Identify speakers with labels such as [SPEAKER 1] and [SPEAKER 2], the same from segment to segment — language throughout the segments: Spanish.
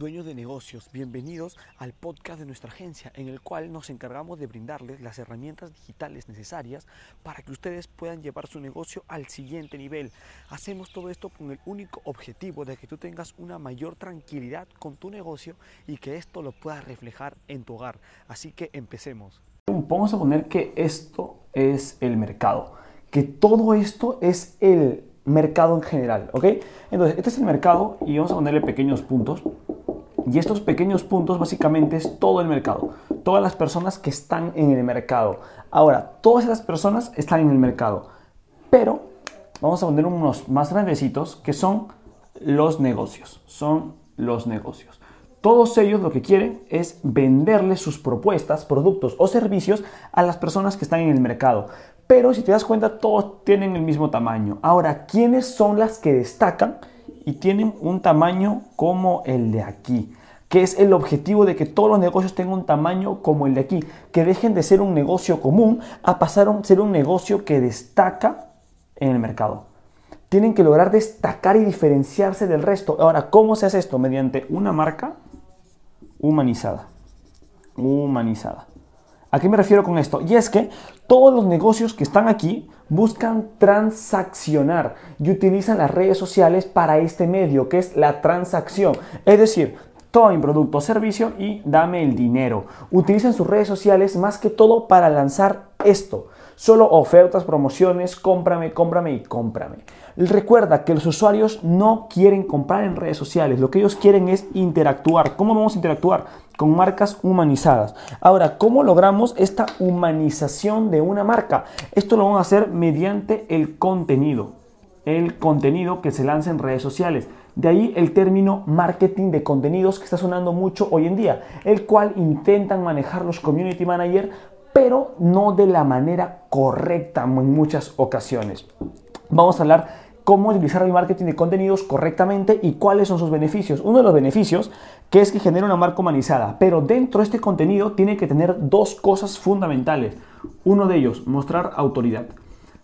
[SPEAKER 1] Dueños de negocios, bienvenidos al podcast de nuestra agencia en el cual nos encargamos de brindarles las herramientas digitales necesarias para que ustedes puedan llevar su negocio al siguiente nivel. Hacemos todo esto con el único objetivo de que tú tengas una mayor tranquilidad con tu negocio y que esto lo puedas reflejar en tu hogar. Así que empecemos.
[SPEAKER 2] Vamos a poner que esto es el mercado, que todo esto es el mercado en general, ¿ok? Entonces, este es el mercado y vamos a ponerle pequeños puntos. Y estos pequeños puntos básicamente es todo el mercado, todas las personas que están en el mercado. Ahora, todas esas personas están en el mercado, pero vamos a poner unos más grandecitos que son los negocios, son los negocios. Todos ellos lo que quieren es venderle sus propuestas, productos o servicios a las personas que están en el mercado. Pero si te das cuenta, todos tienen el mismo tamaño. Ahora, ¿quiénes son las que destacan y tienen un tamaño como el de aquí? que es el objetivo de que todos los negocios tengan un tamaño como el de aquí, que dejen de ser un negocio común a pasar a ser un negocio que destaca en el mercado. Tienen que lograr destacar y diferenciarse del resto. Ahora, ¿cómo se hace esto? Mediante una marca humanizada. Humanizada. ¿A qué me refiero con esto? Y es que todos los negocios que están aquí buscan transaccionar y utilizan las redes sociales para este medio, que es la transacción. Es decir, toma mi producto o servicio y dame el dinero. Utilizan sus redes sociales más que todo para lanzar esto. Solo ofertas, promociones, cómprame, cómprame y cómprame. Recuerda que los usuarios no quieren comprar en redes sociales, lo que ellos quieren es interactuar. ¿Cómo vamos a interactuar? Con marcas humanizadas. Ahora, ¿cómo logramos esta humanización de una marca? Esto lo vamos a hacer mediante el contenido. El contenido que se lanza en redes sociales. De ahí el término marketing de contenidos que está sonando mucho hoy en día, el cual intentan manejar los community manager, pero no de la manera correcta en muchas ocasiones. Vamos a hablar cómo utilizar el marketing de contenidos correctamente y cuáles son sus beneficios. Uno de los beneficios que es que genera una marca humanizada, pero dentro de este contenido tiene que tener dos cosas fundamentales. Uno de ellos, mostrar autoridad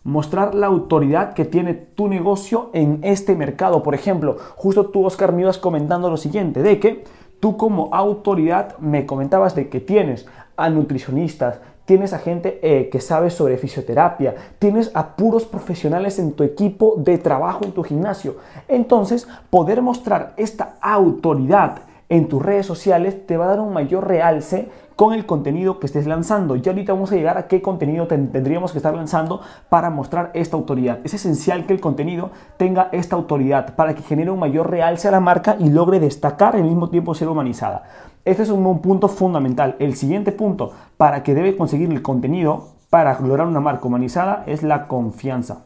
[SPEAKER 2] mostrar la autoridad que tiene tu negocio en este mercado. Por ejemplo, justo tú, Oscar, me ibas comentando lo siguiente, de que tú como autoridad me comentabas de que tienes a nutricionistas, tienes a gente eh, que sabe sobre fisioterapia, tienes a puros profesionales en tu equipo de trabajo en tu gimnasio. Entonces, poder mostrar esta autoridad en tus redes sociales te va a dar un mayor realce con el contenido que estés lanzando. Y ahorita vamos a llegar a qué contenido tendríamos que estar lanzando para mostrar esta autoridad. Es esencial que el contenido tenga esta autoridad para que genere un mayor realce a la marca y logre destacar al mismo tiempo ser humanizada. Este es un punto fundamental. El siguiente punto para que debe conseguir el contenido para lograr una marca humanizada es la confianza.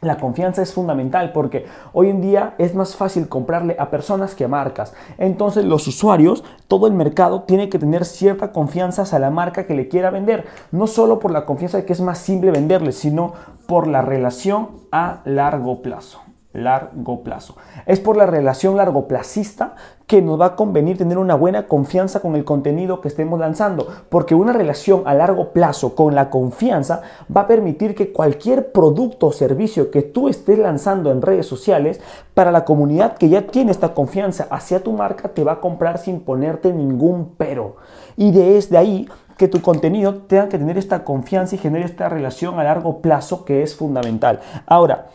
[SPEAKER 2] La confianza es fundamental porque hoy en día es más fácil comprarle a personas que a marcas. Entonces los usuarios, todo el mercado tiene que tener cierta confianza a la marca que le quiera vender. No solo por la confianza de que es más simple venderle, sino por la relación a largo plazo largo plazo. Es por la relación largoplacista que nos va a convenir tener una buena confianza con el contenido que estemos lanzando, porque una relación a largo plazo con la confianza va a permitir que cualquier producto o servicio que tú estés lanzando en redes sociales, para la comunidad que ya tiene esta confianza hacia tu marca, te va a comprar sin ponerte ningún pero. Y desde ahí que tu contenido tenga que tener esta confianza y genere esta relación a largo plazo que es fundamental. Ahora,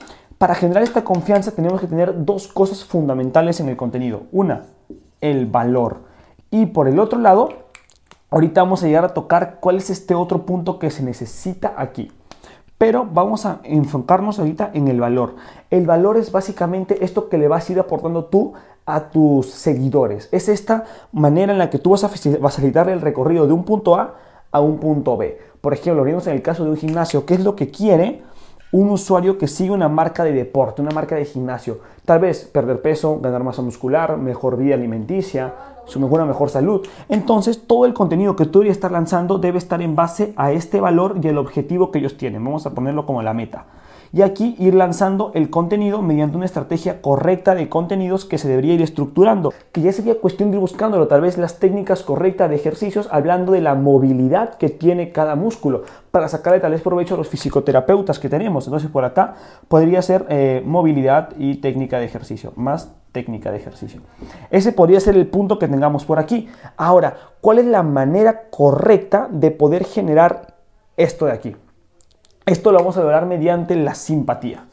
[SPEAKER 2] para generar esta confianza tenemos que tener dos cosas fundamentales en el contenido. Una, el valor. Y por el otro lado, ahorita vamos a llegar a tocar cuál es este otro punto que se necesita aquí. Pero vamos a enfocarnos ahorita en el valor. El valor es básicamente esto que le vas a ir aportando tú a tus seguidores. Es esta manera en la que tú vas a facilitar el recorrido de un punto A a un punto B. Por ejemplo, vimos en el caso de un gimnasio, ¿qué es lo que quiere? Un usuario que sigue una marca de deporte, una marca de gimnasio. Tal vez perder peso, ganar masa muscular, mejor vida alimenticia, su mejor, mejor salud. Entonces, todo el contenido que tú deberías estar lanzando debe estar en base a este valor y el objetivo que ellos tienen. Vamos a ponerlo como la meta. Y aquí ir lanzando el contenido mediante una estrategia correcta de contenidos que se debería ir estructurando, que ya sería cuestión de ir buscándolo, tal vez las técnicas correctas de ejercicios, hablando de la movilidad que tiene cada músculo, para sacarle tal vez provecho a los fisioterapeutas que tenemos. Entonces por acá podría ser eh, movilidad y técnica de ejercicio, más técnica de ejercicio. Ese podría ser el punto que tengamos por aquí. Ahora, ¿cuál es la manera correcta de poder generar esto de aquí? Esto lo vamos a lograr mediante la simpatía.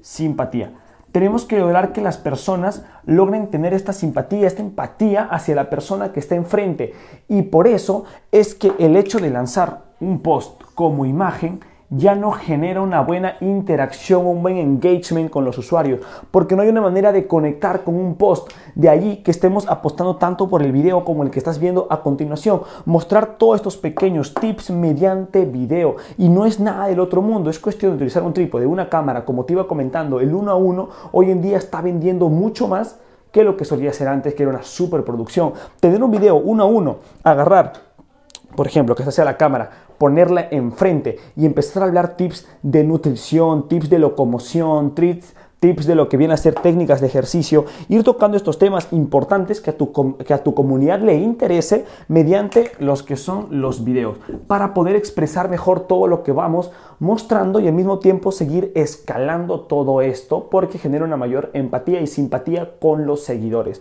[SPEAKER 2] Simpatía. Tenemos que lograr que las personas logren tener esta simpatía, esta empatía hacia la persona que está enfrente. Y por eso es que el hecho de lanzar un post como imagen ya no genera una buena interacción, un buen engagement con los usuarios, porque no hay una manera de conectar con un post. De allí que estemos apostando tanto por el video como el que estás viendo a continuación. Mostrar todos estos pequeños tips mediante video. Y no es nada del otro mundo, es cuestión de utilizar un trípode, una cámara, como te iba comentando, el uno a uno, hoy en día está vendiendo mucho más que lo que solía ser antes, que era una superproducción. Tener un video uno a uno, agarrar, por ejemplo, que esta sea la cámara, ponerla enfrente y empezar a hablar tips de nutrición, tips de locomoción, tips, tips de lo que viene a ser técnicas de ejercicio, ir tocando estos temas importantes que a, tu, que a tu comunidad le interese mediante los que son los videos, para poder expresar mejor todo lo que vamos mostrando y al mismo tiempo seguir escalando todo esto porque genera una mayor empatía y simpatía con los seguidores.